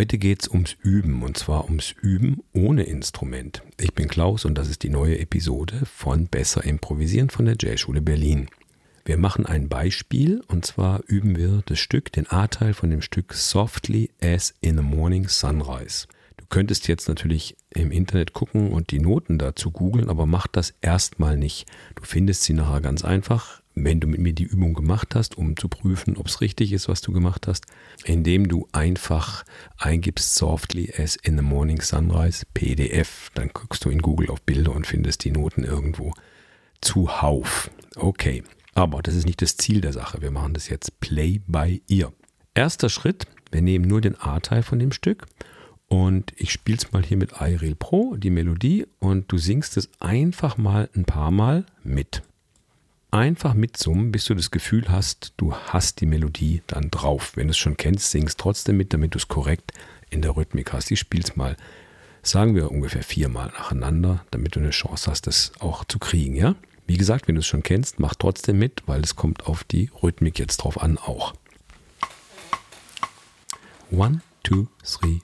Heute geht es ums Üben und zwar ums Üben ohne Instrument. Ich bin Klaus und das ist die neue Episode von Besser Improvisieren von der Jazzschule Berlin. Wir machen ein Beispiel und zwar üben wir das Stück, den A-Teil von dem Stück Softly as in the Morning Sunrise. Du könntest jetzt natürlich im Internet gucken und die Noten dazu googeln, aber mach das erstmal nicht. Du findest sie nachher ganz einfach, wenn du mit mir die Übung gemacht hast, um zu prüfen, ob es richtig ist, was du gemacht hast, indem du einfach eingibst Softly as in the Morning Sunrise PDF. Dann guckst du in Google auf Bilder und findest die Noten irgendwo zuhauf. Okay, aber das ist nicht das Ziel der Sache. Wir machen das jetzt Play by Ear. Erster Schritt, wir nehmen nur den A-Teil von dem Stück und ich spiele es mal hier mit iReal Pro, die Melodie, und du singst es einfach mal ein paar Mal mit. Einfach mitsummen, bis du das Gefühl hast, du hast die Melodie dann drauf. Wenn du es schon kennst, singst trotzdem mit, damit du es korrekt in der Rhythmik hast. Ich spiele es mal, sagen wir ungefähr viermal nacheinander, damit du eine Chance hast, das auch zu kriegen, ja? Wie gesagt, wenn du es schon kennst, mach trotzdem mit, weil es kommt auf die Rhythmik jetzt drauf an auch. One, two, three,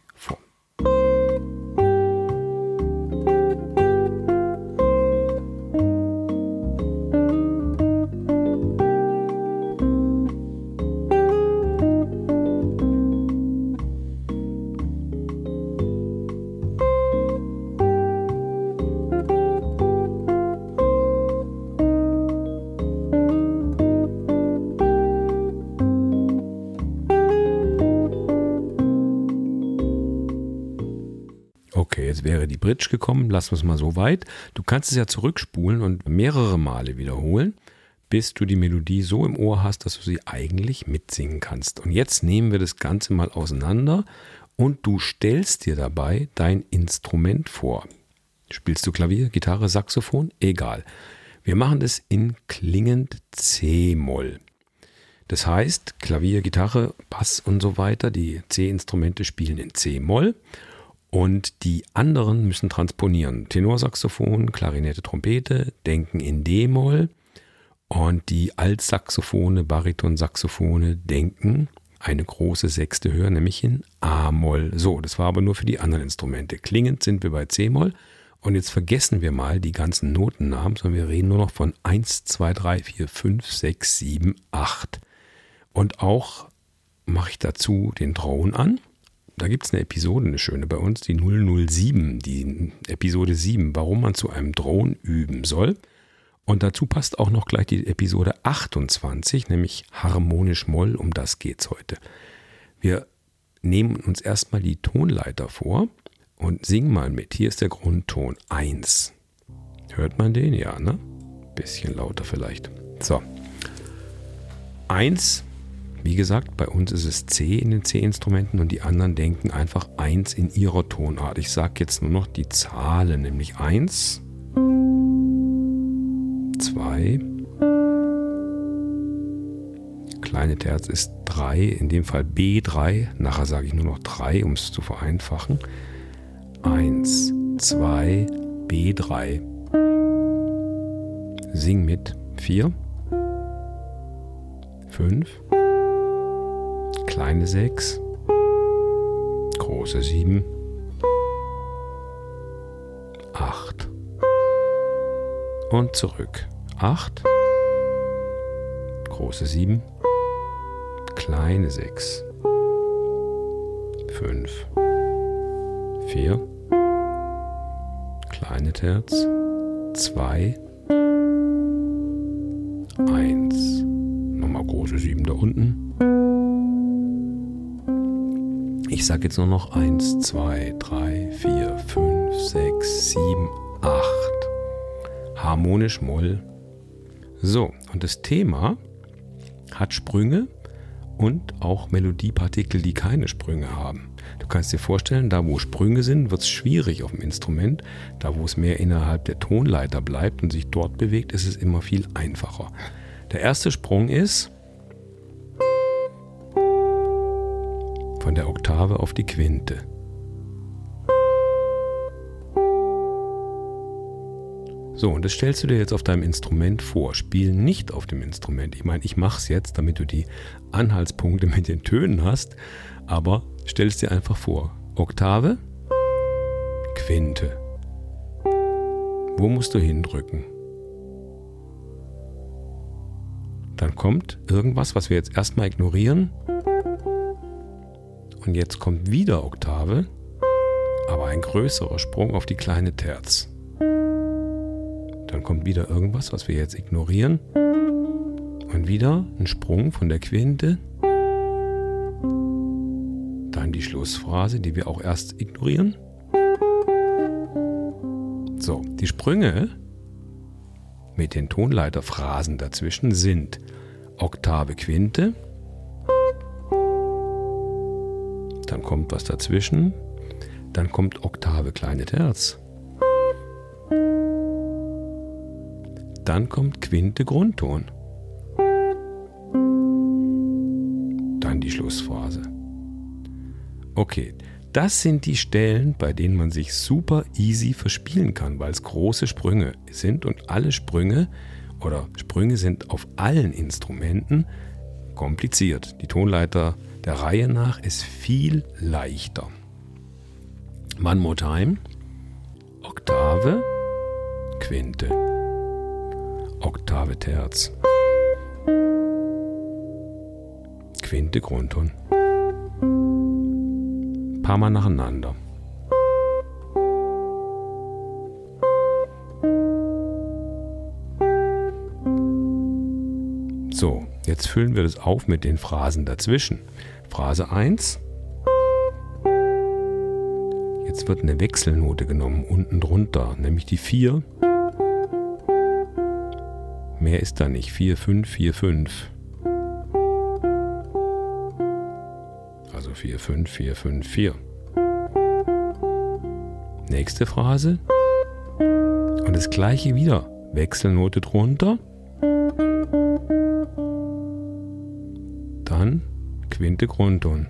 Okay, jetzt wäre die Bridge gekommen, lassen wir es mal so weit. Du kannst es ja zurückspulen und mehrere Male wiederholen, bis du die Melodie so im Ohr hast, dass du sie eigentlich mitsingen kannst. Und jetzt nehmen wir das Ganze mal auseinander und du stellst dir dabei dein Instrument vor. Spielst du Klavier, Gitarre, Saxophon? Egal. Wir machen das in klingend C-Moll. Das heißt, Klavier, Gitarre, Bass und so weiter, die C-Instrumente spielen in C-Moll und die anderen müssen transponieren. Tenorsaxophon, Klarinette, Trompete denken in D-Moll und die Altsaxophone, Baritonsaxophone denken eine große Sechste höher, nämlich in A-Moll. So, das war aber nur für die anderen Instrumente. Klingend sind wir bei C-Moll. Und jetzt vergessen wir mal die ganzen Notennamen, sondern wir reden nur noch von 1, 2, 3, 4, 5, 6, 7, 8. Und auch mache ich dazu den Drone an da gibt es eine Episode, eine schöne bei uns, die 007, die Episode 7, warum man zu einem Drohnen üben soll. Und dazu passt auch noch gleich die Episode 28, nämlich harmonisch Moll, um das geht's heute. Wir nehmen uns erstmal die Tonleiter vor und singen mal mit. Hier ist der Grundton 1. Hört man den? Ja, ne? Bisschen lauter vielleicht. So. 1 wie gesagt, bei uns ist es C in den C-Instrumenten und die anderen denken einfach 1 in ihrer Tonart. Ich sage jetzt nur noch die Zahlen, nämlich 1, 2, kleine Terz ist 3, in dem Fall B3, nachher sage ich nur noch 3, um es zu vereinfachen. 1, 2, B3. Sing mit 4, 5, kleine 6, große 7, 8 und zurück. 8, große 7, kleine 6, 5, 4, kleine Terz, 2, 1. Nochmal große 7 da unten. Ich sage jetzt nur noch 1, 2, 3, 4, 5, 6, 7, 8. Harmonisch Moll. So, und das Thema hat Sprünge und auch Melodiepartikel, die keine Sprünge haben. Du kannst dir vorstellen, da wo Sprünge sind, wird es schwierig auf dem Instrument. Da wo es mehr innerhalb der Tonleiter bleibt und sich dort bewegt, ist es immer viel einfacher. Der erste Sprung ist von der Oktave auf die Quinte. So, und das stellst du dir jetzt auf deinem Instrument vor. Spiel nicht auf dem Instrument. Ich meine, ich mache es jetzt, damit du die Anhaltspunkte mit den Tönen hast, aber Stell es dir einfach vor. Oktave, Quinte. Wo musst du hindrücken? Dann kommt irgendwas, was wir jetzt erstmal ignorieren. Und jetzt kommt wieder Oktave, aber ein größerer Sprung auf die kleine Terz. Dann kommt wieder irgendwas, was wir jetzt ignorieren. Und wieder ein Sprung von der Quinte. Dann die Schlussphrase, die wir auch erst ignorieren. So, die Sprünge mit den Tonleiterphrasen dazwischen sind Oktave Quinte, kommt was dazwischen, dann kommt Oktave kleine Terz, dann kommt Quinte Grundton, dann die Schlussphase. Okay, das sind die Stellen, bei denen man sich super easy verspielen kann, weil es große Sprünge sind und alle Sprünge oder Sprünge sind auf allen Instrumenten kompliziert. Die Tonleiter der Reihe nach ist viel leichter. One more time. Oktave, Quinte, Oktave Terz, Quinte Grundton paar Mal nacheinander. So, jetzt füllen wir das auf mit den Phrasen dazwischen. Phrase 1. Jetzt wird eine Wechselnote genommen unten drunter, nämlich die 4. Mehr ist da nicht. 4, 5, 4, 5. 4, 5, 4, 5, 4. Nächste Phrase. Und das gleiche wieder. Wechselnote drunter. Quinte Grundton.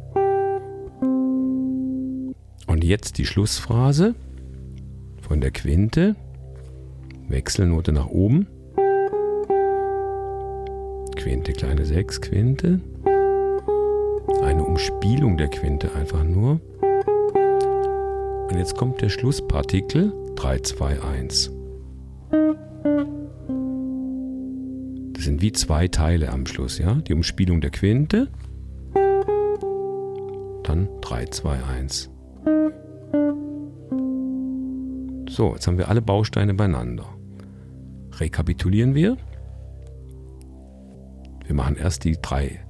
Und jetzt die Schlussphrase von der Quinte. Wechselnote nach oben. Quinte, kleine 6, Quinte eine Umspielung der Quinte einfach nur. Und jetzt kommt der Schlusspartikel 3, 2, 1. Das sind wie zwei Teile am Schluss, ja? Die Umspielung der Quinte, dann 3, 2, 1. So, jetzt haben wir alle Bausteine beieinander. Rekapitulieren wir. Wir machen erst die drei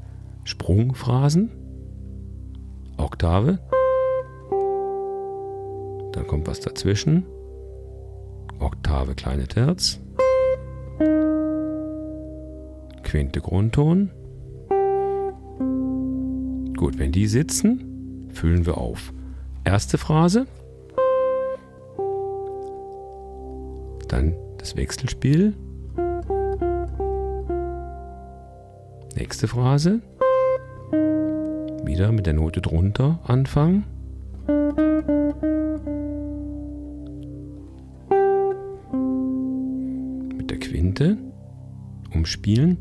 Sprungphrasen. Oktave. Dann kommt was dazwischen. Oktave kleine Terz. Quinte Grundton. Gut, wenn die sitzen, füllen wir auf. Erste Phrase. Dann das Wechselspiel. Nächste Phrase wieder mit der Note drunter anfangen. Mit der Quinte umspielen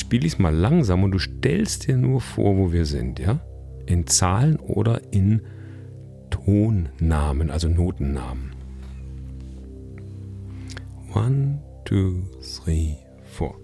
Spiele ich es mal langsam und du stellst dir nur vor, wo wir sind, ja? In Zahlen oder in Tonnamen, also Notennamen. One, two, three, four.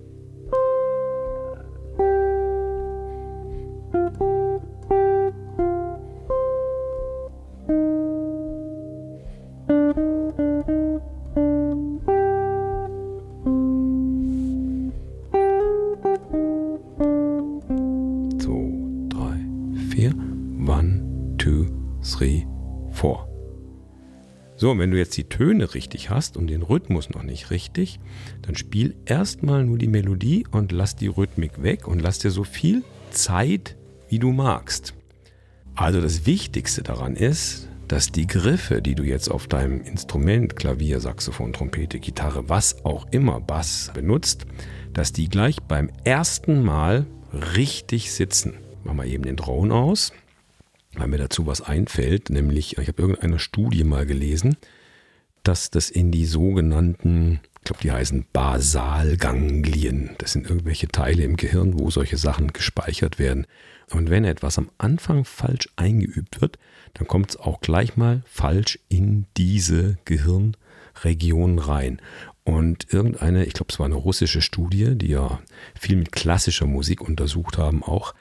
So, und wenn du jetzt die Töne richtig hast und den Rhythmus noch nicht richtig, dann spiel erstmal nur die Melodie und lass die Rhythmik weg und lass dir so viel Zeit, wie du magst. Also das Wichtigste daran ist, dass die Griffe, die du jetzt auf deinem Instrument, Klavier, Saxophon, Trompete, Gitarre, was auch immer, Bass benutzt, dass die gleich beim ersten Mal richtig sitzen. Machen wir eben den Drone aus weil mir dazu was einfällt, nämlich ich habe irgendeiner Studie mal gelesen, dass das in die sogenannten glaube, die heißen Basalganglien. Das sind irgendwelche Teile im Gehirn, wo solche Sachen gespeichert werden. Und wenn etwas am Anfang falsch eingeübt wird, dann kommt es auch gleich mal falsch in diese Gehirnregion rein. Und irgendeine, ich glaube, es war eine russische Studie, die ja viel mit klassischer Musik untersucht haben auch,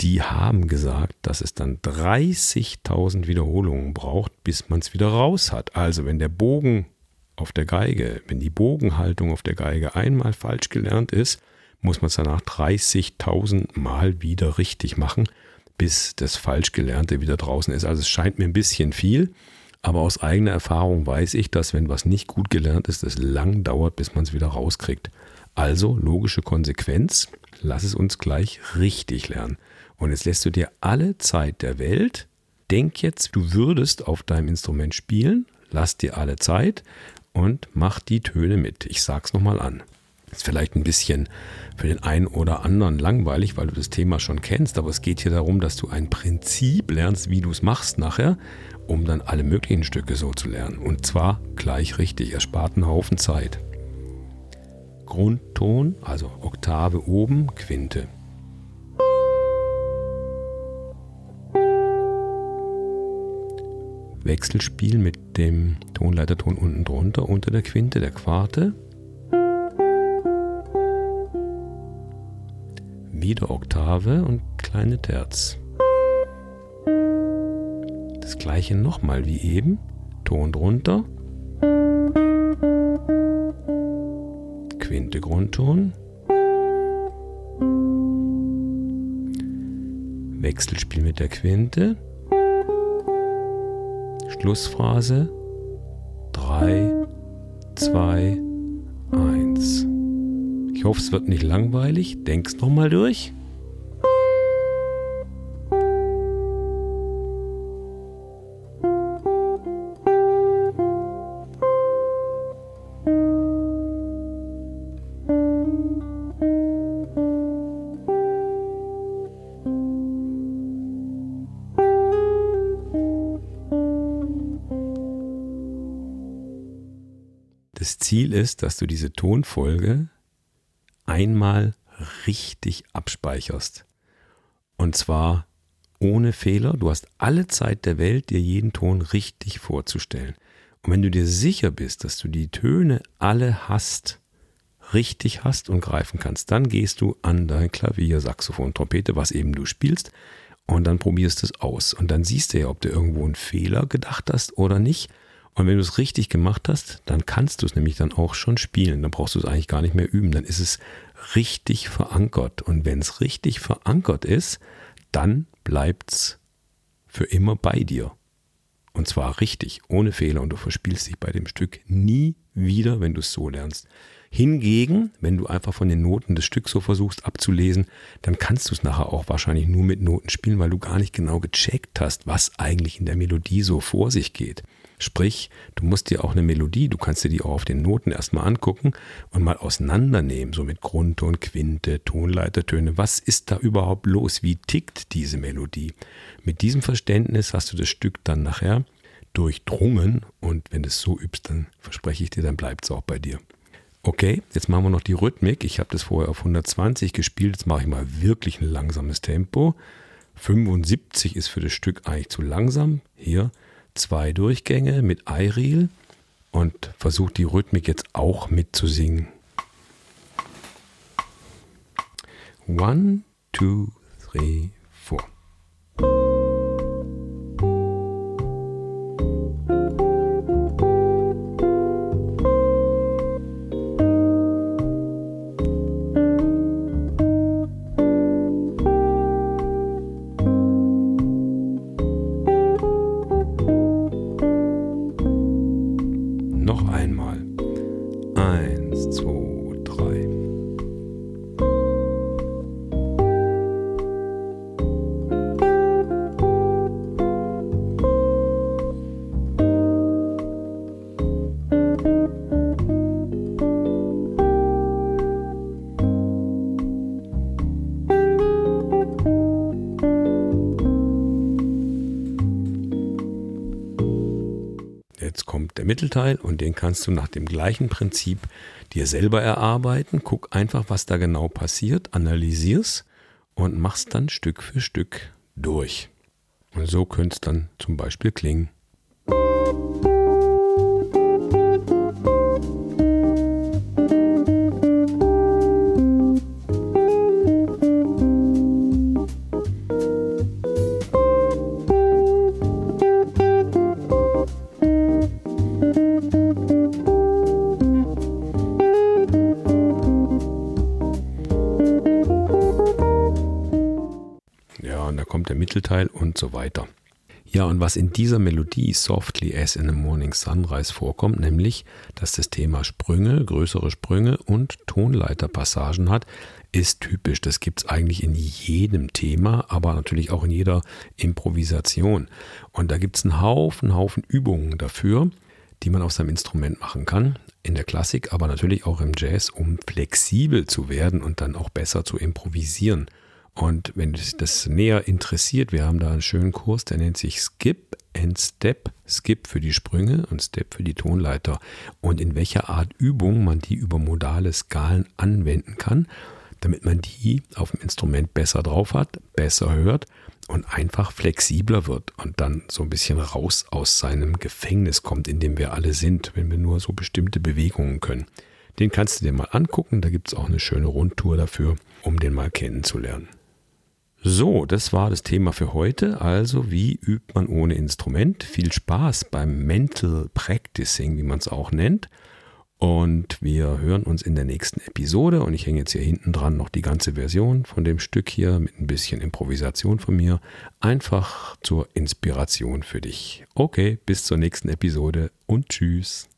die haben gesagt, dass es dann 30.000 Wiederholungen braucht, bis man es wieder raus hat. Also wenn der Bogen auf der Geige, wenn die Bogenhaltung auf der Geige einmal falsch gelernt ist, muss man es danach 30.000 Mal wieder richtig machen, bis das falsch Gelernte wieder draußen ist. Also es scheint mir ein bisschen viel, aber aus eigener Erfahrung weiß ich, dass wenn was nicht gut gelernt ist, es lang dauert, bis man es wieder rauskriegt. Also logische Konsequenz, lass es uns gleich richtig lernen. Und jetzt lässt du dir alle Zeit der Welt. Denk jetzt, du würdest auf deinem Instrument spielen, lass dir alle Zeit und mach die Töne mit. Ich sag's nochmal an. Ist vielleicht ein bisschen für den einen oder anderen langweilig, weil du das Thema schon kennst, aber es geht hier darum, dass du ein Prinzip lernst, wie du es machst nachher, um dann alle möglichen Stücke so zu lernen. Und zwar gleich richtig, er spart einen Haufen Zeit. Grundton, also Oktave oben, Quinte. Wechselspiel mit dem Tonleiterton unten drunter, unter der Quinte, der Quarte. Wieder Oktave und kleine Terz. Das gleiche nochmal wie eben. Ton drunter. Quinte Grundton. Wechselspiel mit der Quinte. Schlussphase 3, 2, 1. Ich hoffe, es wird nicht langweilig. Denk's nochmal durch. Das Ziel ist, dass du diese Tonfolge einmal richtig abspeicherst. Und zwar ohne Fehler. Du hast alle Zeit der Welt, dir jeden Ton richtig vorzustellen. Und wenn du dir sicher bist, dass du die Töne alle hast, richtig hast und greifen kannst, dann gehst du an dein Klavier, Saxophon, Trompete, was eben du spielst, und dann probierst du es aus. Und dann siehst du ja, ob du irgendwo einen Fehler gedacht hast oder nicht. Und wenn du es richtig gemacht hast, dann kannst du es nämlich dann auch schon spielen. Dann brauchst du es eigentlich gar nicht mehr üben. Dann ist es richtig verankert. Und wenn es richtig verankert ist, dann bleibt es für immer bei dir. Und zwar richtig, ohne Fehler. Und du verspielst dich bei dem Stück nie wieder, wenn du es so lernst. Hingegen, wenn du einfach von den Noten das Stück so versuchst abzulesen, dann kannst du es nachher auch wahrscheinlich nur mit Noten spielen, weil du gar nicht genau gecheckt hast, was eigentlich in der Melodie so vor sich geht. Sprich, du musst dir auch eine Melodie, du kannst dir die auch auf den Noten erstmal angucken und mal auseinandernehmen, so mit Grundton, Quinte, Tonleitertöne. Was ist da überhaupt los? Wie tickt diese Melodie? Mit diesem Verständnis hast du das Stück dann nachher durchdrungen und wenn du es so übst, dann verspreche ich dir, dann bleibt es auch bei dir. Okay, jetzt machen wir noch die Rhythmik. Ich habe das vorher auf 120 gespielt, jetzt mache ich mal wirklich ein langsames Tempo. 75 ist für das Stück eigentlich zu langsam. Hier zwei Durchgänge mit Eiril und versucht die Rhythmik jetzt auch mitzusingen. One, two, three, four. Mittelteil und den kannst du nach dem gleichen Prinzip dir selber erarbeiten. Guck einfach, was da genau passiert, analysier's und mach's dann Stück für Stück durch. Und so könnte es dann zum Beispiel klingen. Mittelteil und so weiter. Ja, und was in dieser Melodie Softly as in the Morning Sunrise vorkommt, nämlich, dass das Thema Sprünge, größere Sprünge und Tonleiterpassagen hat, ist typisch. Das gibt es eigentlich in jedem Thema, aber natürlich auch in jeder Improvisation. Und da gibt es einen Haufen, Haufen Übungen dafür, die man auf seinem Instrument machen kann. In der Klassik, aber natürlich auch im Jazz, um flexibel zu werden und dann auch besser zu improvisieren. Und wenn dich das näher interessiert, wir haben da einen schönen Kurs, der nennt sich Skip and Step. Skip für die Sprünge und Step für die Tonleiter. Und in welcher Art Übung man die über modale Skalen anwenden kann, damit man die auf dem Instrument besser drauf hat, besser hört und einfach flexibler wird und dann so ein bisschen raus aus seinem Gefängnis kommt, in dem wir alle sind, wenn wir nur so bestimmte Bewegungen können. Den kannst du dir mal angucken, da gibt es auch eine schöne Rundtour dafür, um den mal kennenzulernen. So, das war das Thema für heute. Also, wie übt man ohne Instrument? Viel Spaß beim Mental Practicing, wie man es auch nennt. Und wir hören uns in der nächsten Episode. Und ich hänge jetzt hier hinten dran noch die ganze Version von dem Stück hier mit ein bisschen Improvisation von mir. Einfach zur Inspiration für dich. Okay, bis zur nächsten Episode und tschüss.